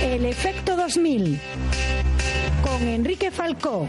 El efecto 2000 con Enrique Falcó.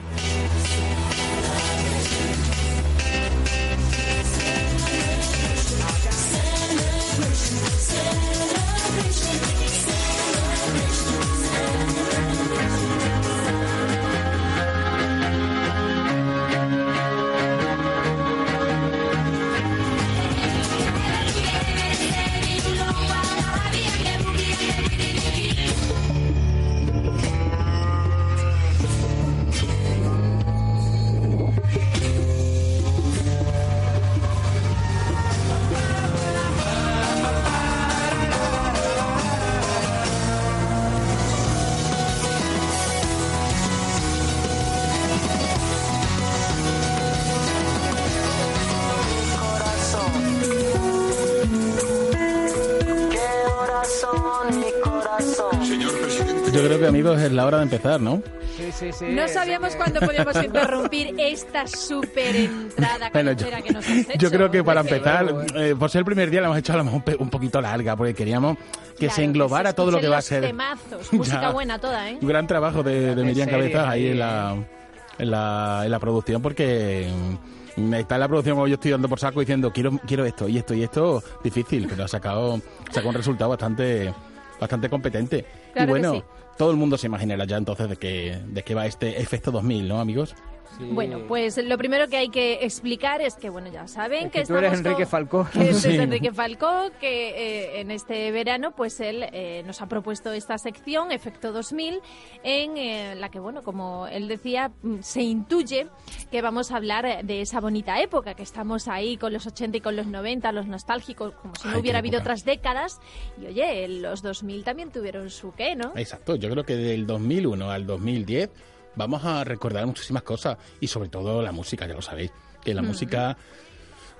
Amigos es la hora de empezar, ¿no? Sí, sí, sí. No sabíamos cuándo podíamos interrumpir esta súper entrada Bueno, yo, que nos has hecho. yo creo que para empezar, eh, por ser el primer día, la hemos hecho a lo mejor un, poquito larga, porque queríamos que Claro, se englobara se todo lo que va a ser. temazos, música Ya. buena toda, ¿eh? Un gran trabajo de, de Miriam Cabezas ahí en la, en, la, en la producción, porque mm, está en la producción como yo estoy dando por saco diciendo quiero, quiero esto y esto y esto, difícil, pero ha sacado, sacó un resultado bastante, bastante competente. Claro y bueno, sí. todo el mundo se imaginará ya entonces de qué, de qué va este efecto 2000, ¿no, amigos? Sí. Bueno, pues lo primero que hay que explicar es que, bueno, ya saben Es que, que tú eres Enrique Falcó. Que este Sí. es Enrique Falcó, que eh, en este verano, pues él eh, nos ha propuesto esta sección, Efecto 2000, en eh, la que, bueno, como él decía, mm, se intuye que vamos a hablar de esa bonita época, que estamos ahí con los 80 y con los 90, los nostálgicos, como si no Ay, hubiera habido época. otras décadas. Y oye, los 2000 también tuvieron su qué, ¿no? Exacto, yo creo que del 2001 al 2010 vamos a recordar muchísimas cosas y sobre todo la música, ya lo sabéis, que la música,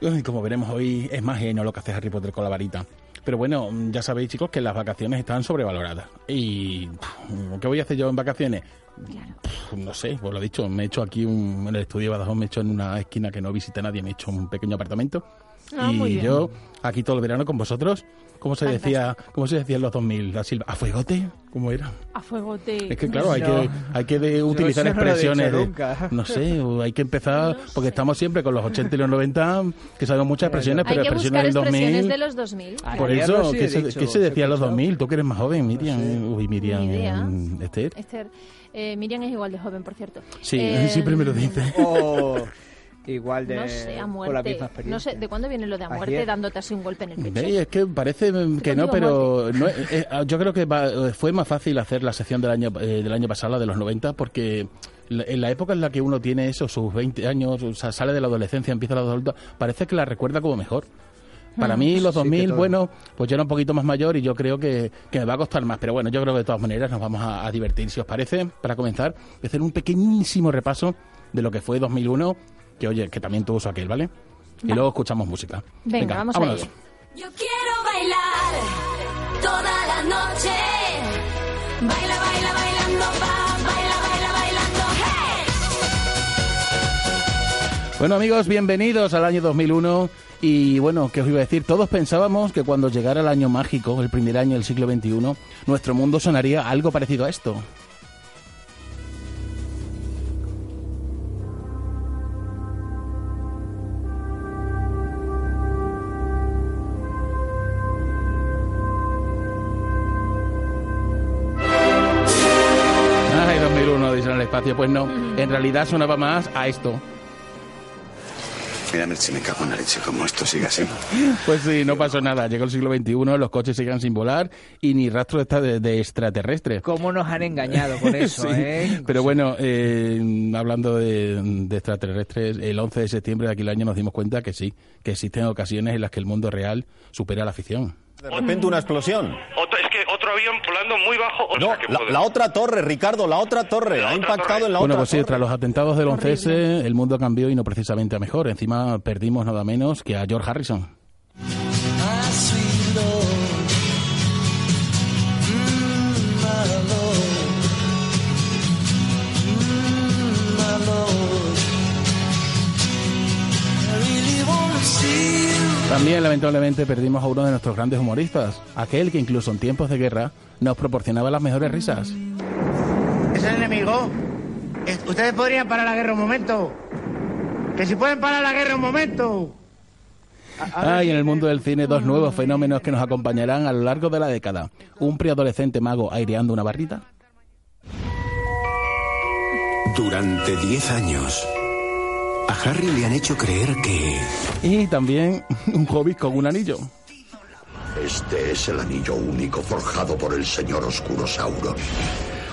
uy, como veremos hoy, es y no lo que hace Harry Potter con la varita. Pero bueno, ya sabéis chicos que las vacaciones están sobrevaloradas. ¿Y qué voy a hacer yo en vacaciones? Pff, No sé, pues lo he dicho, me he hecho aquí un, en el estudio de Badajoz, me he hecho en una esquina que no visita nadie, me he hecho un pequeño apartamento. Ah, y yo aquí todo el verano con vosotros. ¿Cómo se decía, cómo se decía en los 2000? La Silva, ¿a fuegote? ¿Cómo era? A fuego te... Es que claro, hay No. que, hay que de- utilizar no expresiones de, no sé, hay que empezar, porque estamos siempre con los 80 y los 90, que sabemos muchas expresiones, Hay pero que expresiones buscar del expresiones 2000, de los 2000. Ay, por eso, ¿qué se, dicho, qué se decía en los ¿se ha 2000? Tú que eres más joven, Miriam, uy, Miriam, Esther. Esther, eh, Miriam es igual de joven, por cierto. Sí, Eh, siempre me lo dice. O igual de... No sé, a Con la muerte. misma No sé, ¿de cuándo viene lo de a muerte Ayer. dándote así un golpe en el pecho? ¿Veis? Es que parece mm, que no, pero no, eh, yo creo que va- fue más fácil hacer la sección del año eh, del año pasado, la de los 90, porque en la época en la que uno tiene eso, sus 20 años, o sea, sale de la adolescencia, empieza la adulta, parece que la recuerda como mejor. Para mí los Sí, que 2000, todo. bueno, pues yo era un poquito más mayor y yo creo que, que me va a costar más. Pero bueno, yo creo que de todas maneras nos vamos a, a divertir. Si os parece, para comenzar, voy a hacer un pequeñísimo repaso de lo que fue 2001, que oye, que también tuvo su aquel, ¿vale? Y luego escuchamos música. Venga, vamos a ello. Yo quiero bailar toda la noche. Baila, baila, bailando, va, baila, baila, bailando, hey. Bueno amigos, bienvenidos al año 2001 y bueno, ¿qué os iba a decir? Todos pensábamos que cuando llegara el año mágico, el primer año del siglo XXI, nuestro mundo sonaría algo parecido a esto. Pues no, en realidad sonaba más a esto. Mira, Merche, me cago en la leche, como esto sigue así. Pues sí, no pasó nada. Llegó el siglo XXI, los coches siguen sin volar y ni rastro está de, de extraterrestres. ¿Cómo nos han engañado con eso, Sí, eh? Pero bueno, eh, hablando de, de extraterrestres, el 11 de septiembre de aquel año nos dimos cuenta que sí, que existen ocasiones en las que el mundo real supera la ficción. De repente una explosión. Que otro avión volando muy bajo. O No, sea, que la, puede- la otra torre, Ricardo, la otra torre. Ha impactado en la bueno, otra pues sí, torre. tras los atentados del 11S, el mundo cambió y no precisamente a mejor. Encima perdimos nada menos que a George Harrison. También, lamentablemente, perdimos a uno de nuestros grandes humoristas, aquel que incluso en tiempos de guerra nos proporcionaba las mejores risas. ¿Es el enemigo? Es- Ustedes podrían parar la guerra un momento. Que si pueden parar la guerra un momento. Ah, y en el mundo del cine, dos nuevos fenómenos que nos acompañarán a lo largo de la década. Un preadolescente mago aireando una barrita. Durante 10 años, a Harry le han hecho creer que... Y también un hobbit con un anillo. Este es el anillo único forjado por el señor Oscuro Sauron.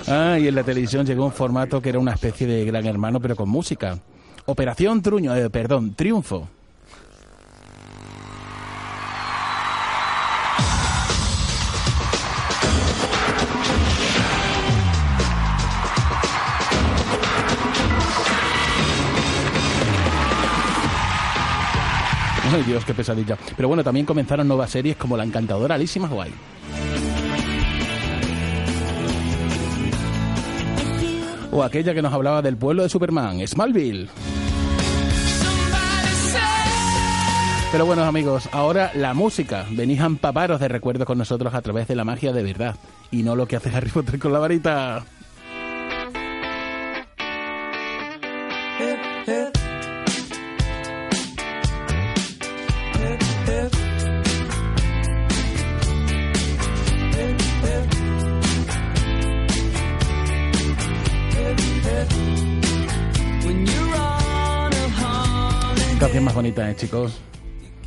Ah, y en la televisión llegó un formato que era una especie de gran hermano, pero con música. Operación Truño, eh, perdón, Triunfo. Ay, Dios, qué pesadilla. Pero bueno, también comenzaron nuevas series como La Encantadora Alicia Maguire. O aquella que nos hablaba del pueblo de Superman, Smallville. Pero bueno, amigos, ahora la música. Venís a empaparos de recuerdos con nosotros a través de la magia de verdad. Y no lo que hace Harry Potter con la varita. Bonita, ¿eh, chicos?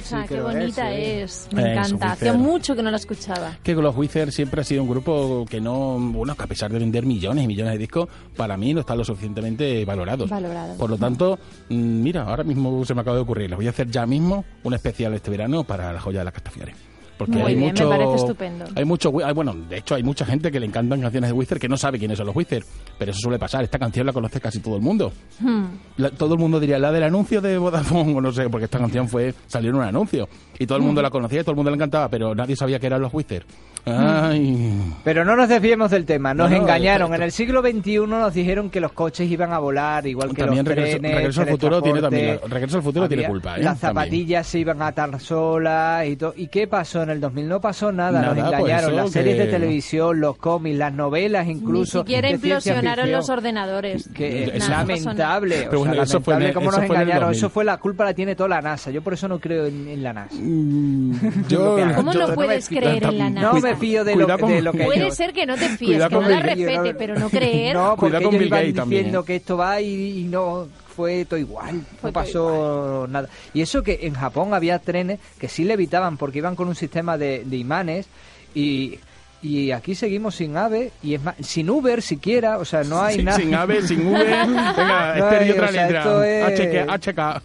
O sea, qué bonita es. Eh, Me su encanta. Hacía mucho que no la escuchaba. Que los Wizards siempre ha sido un grupo que no, bueno, que a pesar de vender millones y millones de discos, para mí no están lo suficientemente valorados. Valorados. Por lo tanto, mm, mira, ahora mismo se me acaba de ocurrir, les voy a hacer ya mismo un especial este verano para la joya de las Castafiares. Porque Muy hay bien, me mucho, parece estupendo. Hay mucho, hay- bueno, de hecho hay mucha gente que le encantan canciones de Wizard que no sabe quiénes son los Wizard, pero eso suele pasar. Esta canción la conoce casi todo el mundo. Hmm. La- todo el mundo diría la del anuncio de Vodafone o no sé, porque esta canción fue salió en un anuncio y todo el mundo la conocía, y todo el mundo le encantaba, pero nadie sabía que eran los Wizard. Ay. Pero no nos desviemos del tema, nos No, no, engañaron. esto- En el siglo XXI nos dijeron que los coches iban a volar, igual que También los Regreso- trenes, Regreso al Futuro tiene también- Regreso al Futuro tiene culpa, ¿eh? Las También. zapatillas se iban a atar solas y todo. ¿Y qué pasó en el 2000? No pasó nada, Nada, nos engañaron. Las series que- de televisión, los cómics, las novelas incluso. Ni siquiera implosionaron los ordenadores. que es Nada, no lamentable, Pero o sea, eso fue en lamentable el- cómo eso nos fue en engañaron, 2000. eso fue la culpa la tiene toda la NASA, yo por eso no creo en, en la NASA. Yo- que hagan. ¿Cómo yo- no puedes me- creer en la No NASA? me fío de lo, de lo que Puede ellos- ser que no te fíes, que no la respete, no- pero no creer. No, porque Cuidado con ellos iban diciendo que esto va y no fue todo igual, Fue no pasó nada. Y eso que en Japón había trenes que sí levitaban porque iban con un sistema de, de imanes y, y aquí seguimos sin AVE y es más, sin Uber siquiera, o sea, no hay sin, nada. sin ave, sin V. Venga, No hay, otra o sea, letra. esto es- HK, HK.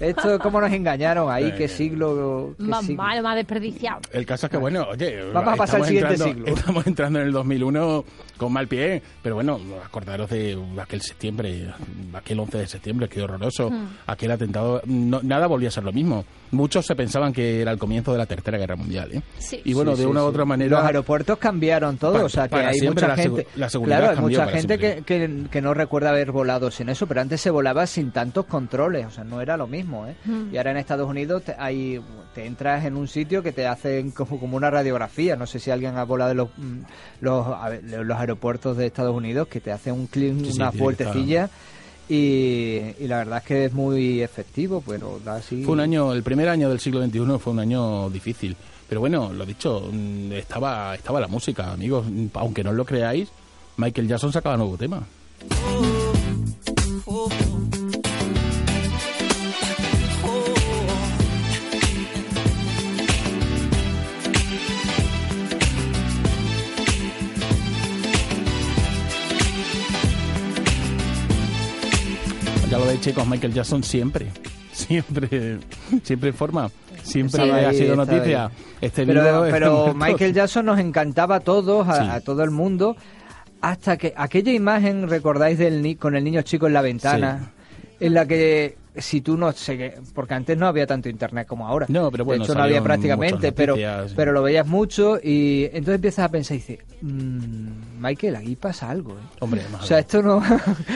Esto es como nos engañaron ahí, qué siglo. qué Más siglo. mal, más desperdiciado. El caso es que, bueno, oye, Vamos a pasar al estamos siguiente entrando- siglo. Estamos entrando en el 2001 con mal pie, pero bueno, acordaros de aquel septiembre, aquel 11 de septiembre, qué horroroso, Hmm. aquel atentado, no- nada volvía a ser lo mismo. Muchos se pensaban que era el comienzo de la Tercera Guerra Mundial, ¿eh? Sí. Y bueno, Sí, de sí, una u sí. otra manera... Los aeropuertos cambiaron todo, o sea que hay mucha la gente. la seguridad claro, hay mucha gente que, que, que no recuerda haber volado sin eso, pero antes se volaba sin tantos controles, o sea, no era lo mismo, ¿eh? Mm. Y ahora en Estados Unidos te, hay, te entras en un sitio que te hacen como, como una radiografía. No sé si alguien ha volado en los, mm, los, los aeropuertos de Estados Unidos que te hacen un clean, Sí, sí, una vueltecilla. Y, y la verdad es que es muy efectivo, pero da así. Fue un año, el primer año del siglo XXI fue un año difícil. Pero bueno, lo dicho, mm, estaba, estaba la música, amigos. Aunque no lo creáis, Michael Jackson sacaba nuevo tema. Ya lo de chicos, Michael Jackson siempre, siempre, siempre informa, siempre Estaba ha sido noticia. Este pero pero. Michael Jackson nos encantaba a todos, a, Sí. a todo el mundo, hasta que aquella imagen, recordáis del ni con el niño chico en la ventana, en la que si tú no sé, porque antes no había tanto internet como ahora. No, pero bueno, de hecho no había prácticamente, pero pero lo veías mucho y entonces empiezas a pensar y dices, "Mm, Michael, aquí pasa algo. ¿eh?". Hombre, O sea, esto no.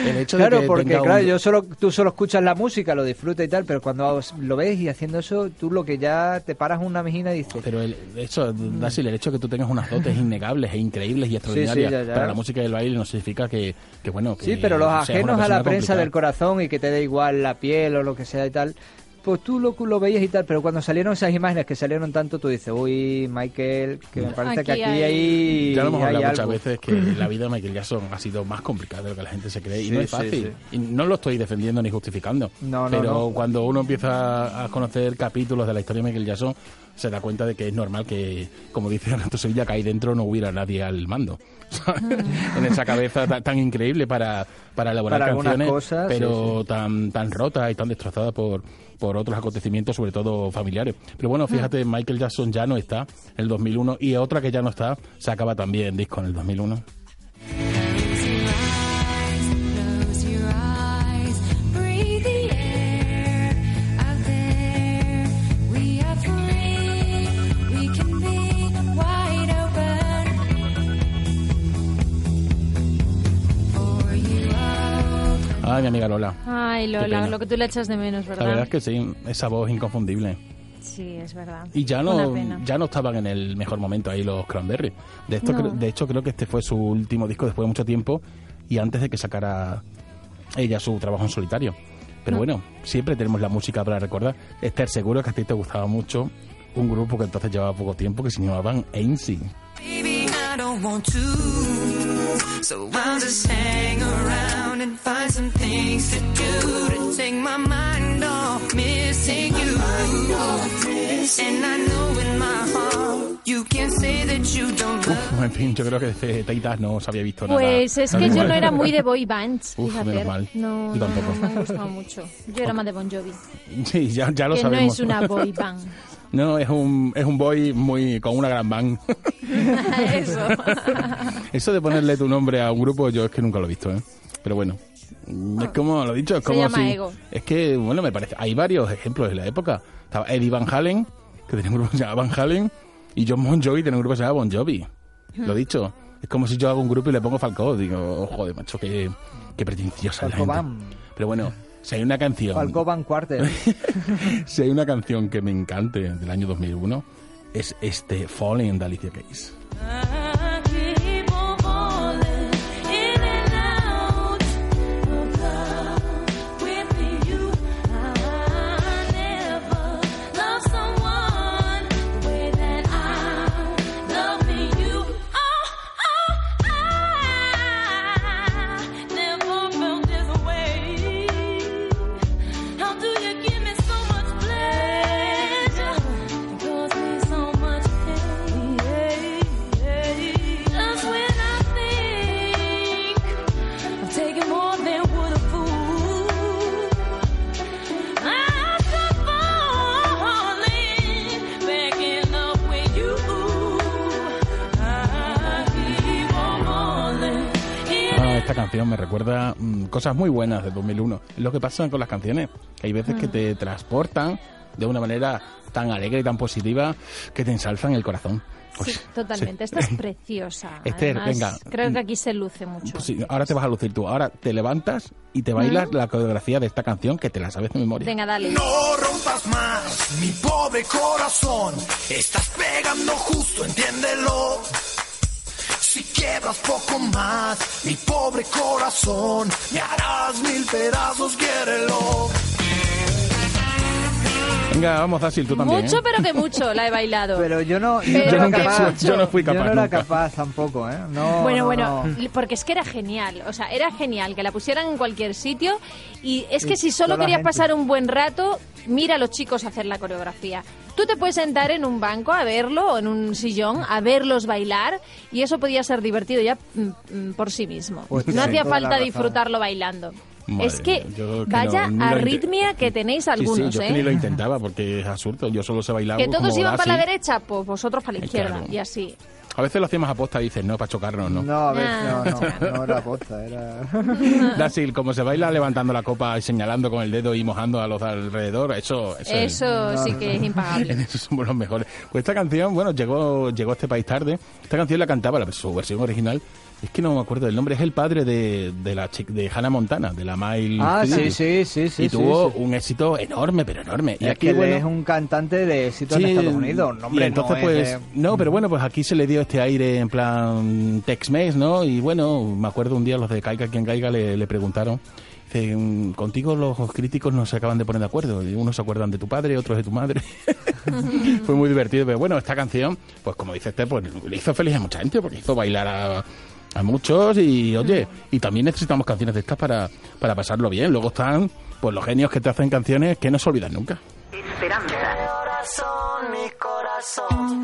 El hecho de claro, que porque un- claro, yo solo, tú solo escuchas la música, lo disfrutas y tal, pero cuando lo ves y haciendo eso, tú lo que ya te paras una mejina y dices. Pero el hecho, Dasil, el hecho de que tú tengas unas dotes innegables e increíbles y extraordinarias ya, ya. para la música y el baile no significa que, que bueno, que Sí, pero los ajenos a la prensa complicada. del corazón y que te da igual la piel o lo que sea y tal, pues tú lo, lo veías y tal, pero cuando salieron esas imágenes que salieron tanto, tú dices, uy, Michael, que me parece que Aquí hay- hay. Ya lo hemos hablado muchas algo". veces que la vida de Michael Jackson ha sido más complicada de lo que la gente se cree y no es sí, fácil. Y no lo estoy defendiendo ni justificando. No, no, pero no. cuando uno empieza a conocer capítulos de la historia de Michael Jackson, se da cuenta de que es normal que, como dice Renato Sevilla, que ahí dentro no hubiera nadie al mando. ¿sabes? en esa cabeza ta- tan, increíble para, para elaborar Para canciones, cosas, pero sí, tan tan rota y tan destrozada por por otros acontecimientos, sobre todo familiares. Pero bueno, fíjate, Michael Jackson ya no está en el 2001 y otra que ya no está, se acaba también disco en el 2001. Ay, mi amiga Lola. Ay, Lola, lo que tú le echas de menos, ¿verdad? La verdad es que sí, esa voz inconfundible. Sí, es verdad. Y ya no, ya no estaban en el mejor momento ahí los Cranberries. De, esto No. cre- de hecho, creo que este fue su último disco después de mucho tiempo y antes de que sacara ella su trabajo en solitario. Pero No. bueno, siempre tenemos la música para recordar. Esther, seguro que a ti te gustaba mucho un grupo que entonces llevaba poco tiempo que se llamaban Ainsley. Baby, I don't want to. So I'll just hang around and find some things to do to take my mind off missing you. And I know in my heart you can't say that you don't love Uf, en fin, yo creo que de Teitas no se había visto nada. Pues es que yo no era muy de boy bands, Uf, fíjate. menos mal. No, Yo no, tampoco. no me han gustado mucho. Yo era más de Bon Jovi. Sí, ya, ya lo que sabemos. no es una boy band. No, es un, es un boy muy con una gran band. Eso. Eso de ponerle tu nombre a un grupo, yo es que nunca lo he visto, ¿eh? Pero bueno, es como lo he dicho, es Se como llama si. ego. Es que, bueno, me parece. Hay varios ejemplos de la época. Estaba Eddie Van Halen, que tenía un grupo que se llamaba Van Halen, y John Bon Jovi tenía un grupo que se llamaba Bon Jovi. Lo he dicho. Es como si yo hago un grupo y le pongo Falcó. Digo, oh, joder, macho, qué, qué pretenciosa la gente. Pero bueno, si hay una canción. Falcó Van Quarter. si hay una canción que me encante del año 2001, es este Falling de Alicia Keys. Cosas muy buenas del 2001. Es lo que pasa con las canciones. que Hay veces que Mm. te transportan de una manera tan alegre y tan positiva que te ensalzan el corazón. Pues, Sí, totalmente. Esta es preciosa. Esther, Además, venga. Creo que aquí se luce mucho. pues sí, ahora te vas a lucir tú. Ahora te levantas y te bailas la coreografía de esta canción que te la sabes de memoria. Venga, dale. No rompas más mi pobre corazón. Estás pegando justo, entiéndelo. Si quiebras poco más, mi pobre corazón, me harás mil pedazos, quiérelo. Venga, vamos, Dasil, tú también. Mucho, ¿eh? pero que mucho la he bailado. Pero yo no, yo Pero no capaz. Yo no fui capaz Yo no era nunca. capaz tampoco, ¿eh? No, bueno, no, bueno, no. porque es que era genial, o sea, era genial que la pusieran en cualquier sitio y es que Y si solo querías pasar un buen rato, mira a los chicos hacer la coreografía. Tú te puedes sentar en un banco a verlo o en un sillón a verlos bailar y eso podía ser divertido ya mm, mm, por sí mismo. Pues no hacía falta disfrutarlo bailando. Madre es que que vaya no- arritmia que tenéis algunos, sí, yo ¿eh? ni lo intentaba porque es absurdo. Yo solo sé bailar Que todos como iban para la derecha, pues vosotros para la izquierda, claro. y así. A veces lo hacíamos a posta y dices, no, para chocarnos, ¿no? No, a ver, Ah. no, no, no era aposta, era... Dasil, como se baila levantando la copa y señalando con el dedo y mojando a los de alrededor, eso, eso, es- Eso sí que es impagable. En eso somos los mejores. Pues esta canción, bueno, llegó, llegó a este país tarde. Esta canción la cantaba, la, su versión original. Es que no me acuerdo del nombre. Es el padre de, de la de Hannah Montana, de la Miley Ah, sí, sí, sí, sí. Y sí, tuvo sí. un éxito enorme, pero enorme. Y Es aquí, que él bueno, es un cantante de éxito en Sí, Estados Unidos. No, hombre, y entonces, no es pues, de- no, pero bueno, pues aquí se le dio este aire en plan Tex-Mex, ¿no? Y bueno, me acuerdo un día los de Caiga quien caiga le, le preguntaron, dice, "Mm, contigo los críticos no se acaban de poner de acuerdo, unos se acuerdan de tu padre, otros de tu madre. Fue muy divertido, pero bueno, esta canción, pues como dice este, pues le hizo feliz a mucha gente, porque hizo bailar a, a muchos y oye, y también necesitamos canciones de estas para, para pasarlo bien. Luego están, pues los genios que te hacen canciones que no se olvidan nunca. Esperanza. Corazón, mi corazón.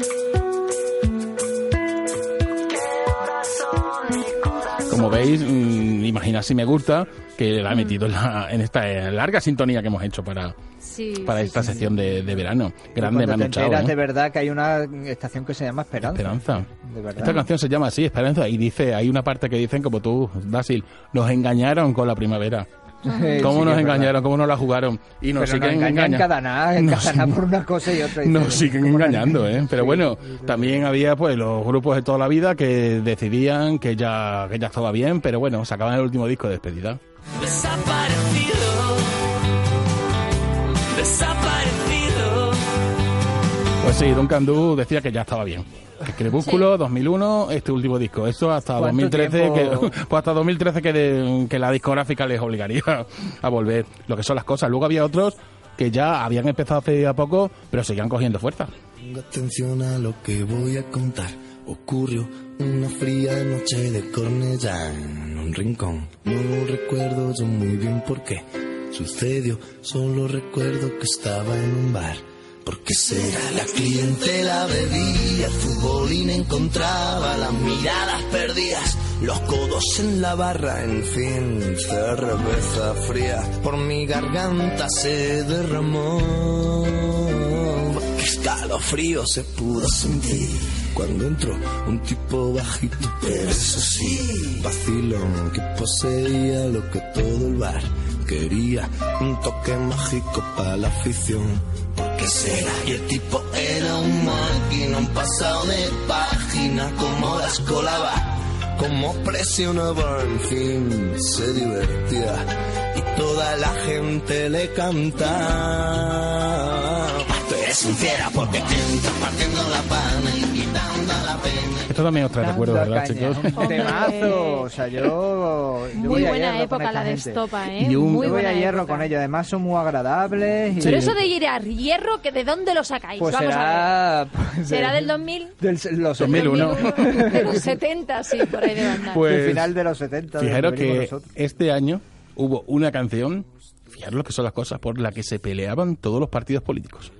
Como veis, mm, imaginad si me gusta que la he metido en, la- en esta larga sintonía que hemos hecho para, Sí, para sí, esta sí. sección de, de verano. Grande te Chao, enteras ¿eh? de verdad que hay una estación que se llama Esperanza. Esperanza. De verdad. Esta canción se llama así, Esperanza, y dice, hay una parte que dicen como tú, Dasil, nos engañaron con la primavera. Sí, ¿Cómo sí, nos engañaron? ¿Cómo nos la jugaron? Y nos Pero siguen nos engañan engañando. cada nada, Nos- cada nada por una cosa y otra. y Nos siguen engañando, ¿eh? Pero bueno, también había pues los grupos de toda la vida que decidían que ya, que ya estaba bien, pero bueno, sacaban el último disco de despedida. Desaparecido. Pues sí, Duncan Du decía que ya estaba bien. Crepúsculo, 2001, este último disco. Esto hasta ¿Cuánto 2013, tiempo? que, pues hasta 2013 que, de- que la discográfica les obligaría a volver. Lo que son las cosas. Luego había otros que ya habían empezado hace a poco, pero seguían cogiendo fuerza. Atención a lo que voy a contar. Ocurrió una fría noche de Cornellá en un rincón. No recuerdo yo muy bien por qué sucedió. Solo recuerdo que estaba en un bar. Porque será la clientela bebía, el futbolín encontraba las miradas perdidas, los codos en la barra, en fin, cerveza fría. Por mi garganta se derramó. Qué escalofrío se pudo sentir cuando entró un tipo bajito, pero eso sí, vacilón que poseía lo que todo el bar quería, un toque mágico para la afición. ¿Por qué será? Y el tipo era un máquina, un pasado de página, como las colaba, como presionaba, en fin, se divertía y toda la gente le cantaba. Tú eres un fiera porque entras partiendo la pana y pena. Esto también os trae recuerdos, ¿verdad, chicos? Temazo. O sea, yo. yo Muy voy a buena época la de gente. Estopa, ¿eh? Y un- Muy Yo voy buena a hierro época. con ellos. Además, son muy agradables. y- Pero eso de ir a hierro, que ¿de dónde lo sacáis? Pues Vamos a será. ver. pues, ¿Será de- del 2000? Del, los 2001. 2001, de los 70, sí, por ahí debe andar. Pues, Del final de los 70. Fijaros que nosotros. este año hubo una canción, fijaros lo que son las cosas, por la que se peleaban todos los partidos políticos.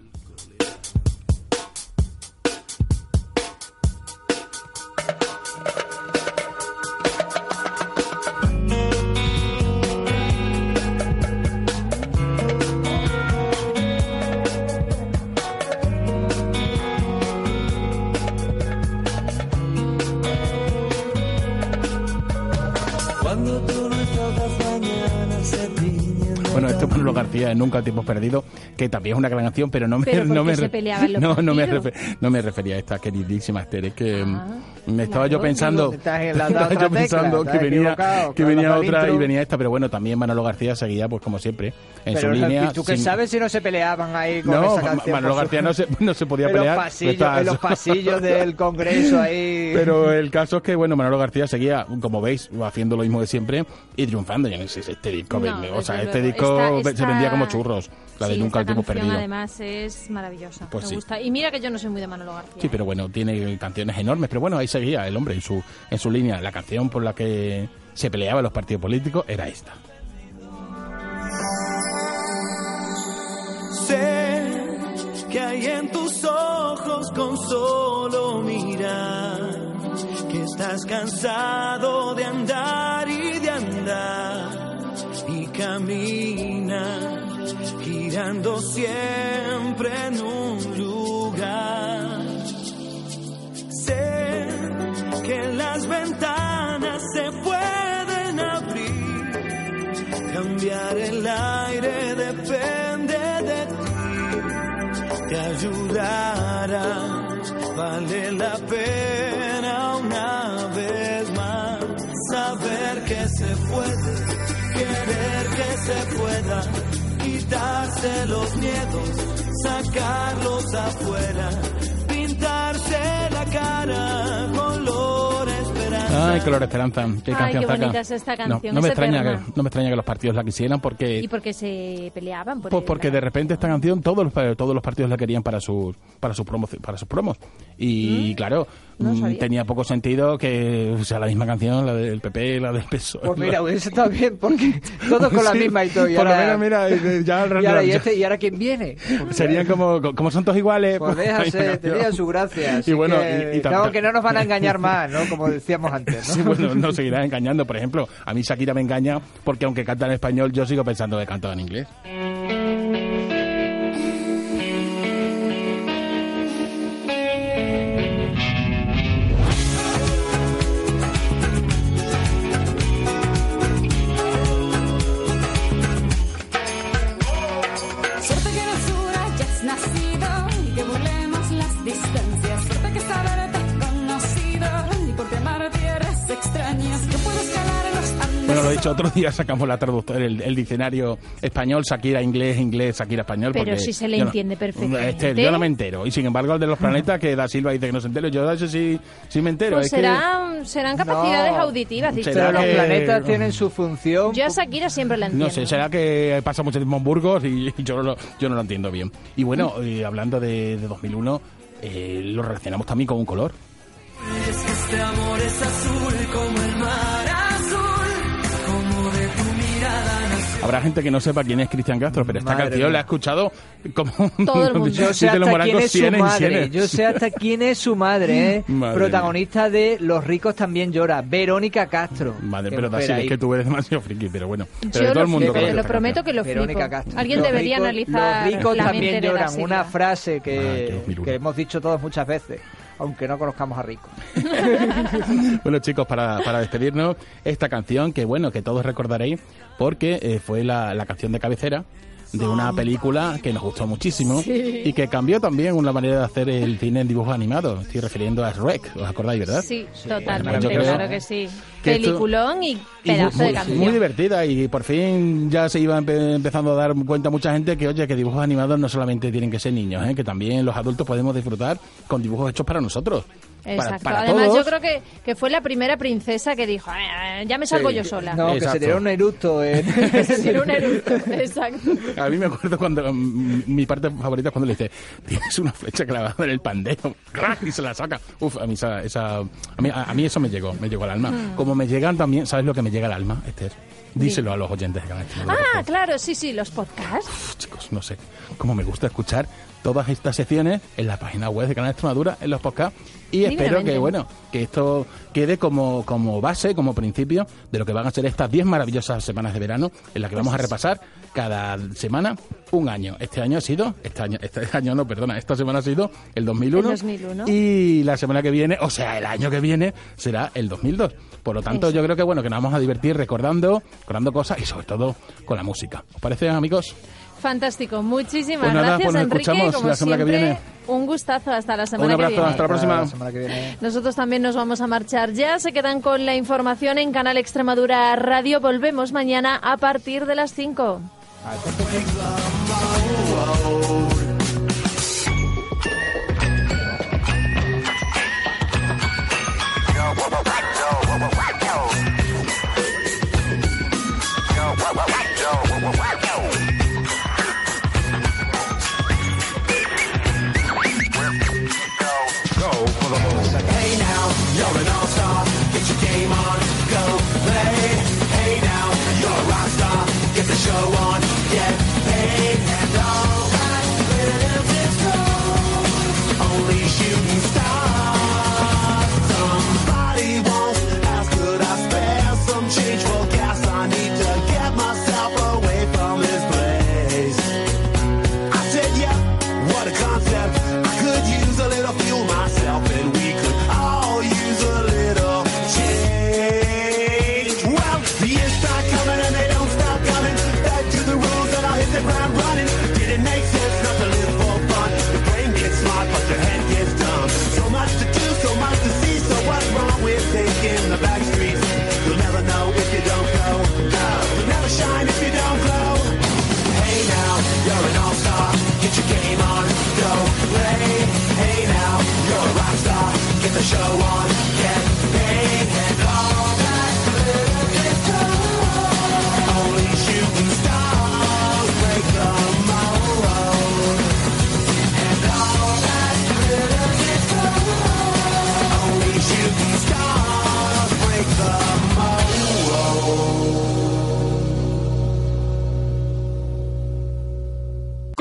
Nunca Tiempos Perdidos, que también es una gran canción, pero no me, ¿Pero no me, no, no me, refer- no me refería a esta queridísima Esther, es que mm, me estaba yo pensando, estaba yo pensando que venía, que venía otra y venía esta, pero bueno, también Manolo García seguía, pues como siempre, en Pero su línea. ¿tú qué sin- sabes si no se peleaban ahí con No, esa canción? Manolo García no se, no se podía en pelear. Los pasillos, estaba- en los pasillos del Congreso ahí. Pero el caso es que, bueno, Manolo García seguía, como veis, haciendo lo mismo de siempre y triunfando. Ya no sé, este disco, No, o sea, este disco Esta- se vendía esta- como churros, la de Sí, Nunca esta el tiempo perdido. además es maravillosa. Pues me sí. gusta. Y mira que yo no soy muy de Manolo García. Sí, pero bueno, tiene canciones enormes. Pero bueno, ahí seguía el hombre en su, en su línea. La canción por la que se peleaban los partidos políticos era esta. Sé que hay en tus ojos con solo mirar que estás cansado de andar y de andar y camina, girando siempre se pueda, quitarse los miedos, sacarlos afuera, pintarse la cara. Ay, Color Esperanza. Qué Ay, canción qué saca. bonita es esta No, canción, no me es extraña eterna. que, no me extraña que los partidos la quisieran porque Y porque se peleaban por Pues el- porque de repente esta canción todos los, todos los partidos la querían para sus para sus promos para sus promos y claro no mm, tenía poco sentido que sea la misma canción la del PP la del PSOE Pues mira, hubiese estado bien, porque todos con la Sí, misma y todo. Y por ahora, mira, eh, ya- y ahora, ¿y, este- ¿y ahora quién viene? serían como como son todos iguales Pues pues, déjase, tenían su gracia. y bueno que, y, claro, que no nos van a engañar más, ¿no? Como decíamos antes, ¿no? Sí, bueno, nos seguirán engañando. Por ejemplo, a mí Shakira me engaña porque aunque canta en español, yo sigo pensando que canta en inglés. Andes. Bueno, lo he dicho, otro día sacamos la traductora, el, el diccionario español, Shakira inglés, inglés, Shakira español. Pero si se le yo no- entiende perfectamente. Este, yo no me entero. Y sin embargo, el de los planetas, que Da Silva dice que no se entero, yo de eso sí, sí me entero. Pues es que- serán, serán capacidades No. auditivas. dicho. Será Pero los que- planetas tienen su función. Yo a Shakira siempre la entiendo. No sé, será que pasa mucho tiempo en Burgos y, y yo, no lo, yo no lo entiendo bien. Y bueno, eh, hablando de, de 2001, eh, lo relacionamos también con un color. Es que este amor es azul como el mar Habrá gente que no sepa quién es Cristian Castro, pero esta Madre canción mía. la ha escuchado como... Todo el mundo. Yo sé hasta quién es su madre. Yo sé hasta quién es su madre, ¿eh? Madre Protagonista de Los ricos también llora. Verónica Castro. Madre, pero Dasil, es que tú eres demasiado friki, pero bueno. Pero Yo todo el mundo te lo prometo que lo flipo. Verónica Castro. Alguien Los debería ricos- analizar Los ricos la también mente lloran. Una frase Ah, que, 2001. que hemos dicho todos muchas veces, aunque no conozcamos a Rico. Bueno, chicos, para, para despedirnos, esta canción que, bueno, que todos recordaréis, porque eh, fue la, la canción de cabecera de una película que nos gustó muchísimo Sí. y que cambió también una manera de hacer el cine en dibujos animados. Estoy refiriendo a Shrek, ¿os acordáis, verdad? Sí, Bueno, totalmente, yo creo claro que sí. que Peliculón y Y pedazo muy, de canción. muy divertida y por fin ya se iba empe- empezando a dar cuenta mucha gente que, oye, que dibujos animados no solamente tienen que ser niños, ¿eh? que también los adultos podemos disfrutar con dibujos hechos para nosotros. Para- Exacto. para Además, todos. yo creo que, que fue la primera princesa que dijo, "Eh, ya me salgo Sí. yo sola. No, que se Exacto. tiró un eructo en... Se tiró un eructo, exacto. A mí me acuerdo cuando mm, mi parte favorita es cuando le dice tienes una flecha clavada en el pandero ¡crack! y se la saca. Uf, a mí esa, esa- a mí, a, a mí eso me llegó, me llegó al alma. Mm. Como me llegan también, ¿sabes lo que me llega al alma, Esther? Díselo a los oyentes de Canal Ah, claro, sí, sí, los podcasts. favor, chicos, no sé. Cómo me gusta escuchar todas estas secciones en la página web de Canal Extremadura, en los podcasts. Y espero que, bueno, que esto quede como, como base, como principio de lo que van a ser estas 10 maravillosas semanas de verano en las que vamos a repasar cada semana un año. Este año ha sido, este año, este año no, perdona, esta semana ha sido el 2001. El 2001. Y la semana que viene, o sea, el año que viene será el 2002. Por lo tanto, yo creo que bueno, que nos vamos a divertir recordando, recordando cosas y sobre todo con la música. ¿Os parece, amigos? Fantástico, muchísimas Pues nada, gracias, pues nos Enrique. escuchamos Como la semana que siempre, viene. un gustazo. Hasta la semana Un abrazo, que viene. hasta la próxima. La semana que viene. Nosotros también nos vamos a marchar ya. Se quedan con la información en Canal Extremadura Radio. Volvemos mañana a partir de las 5.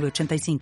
906985.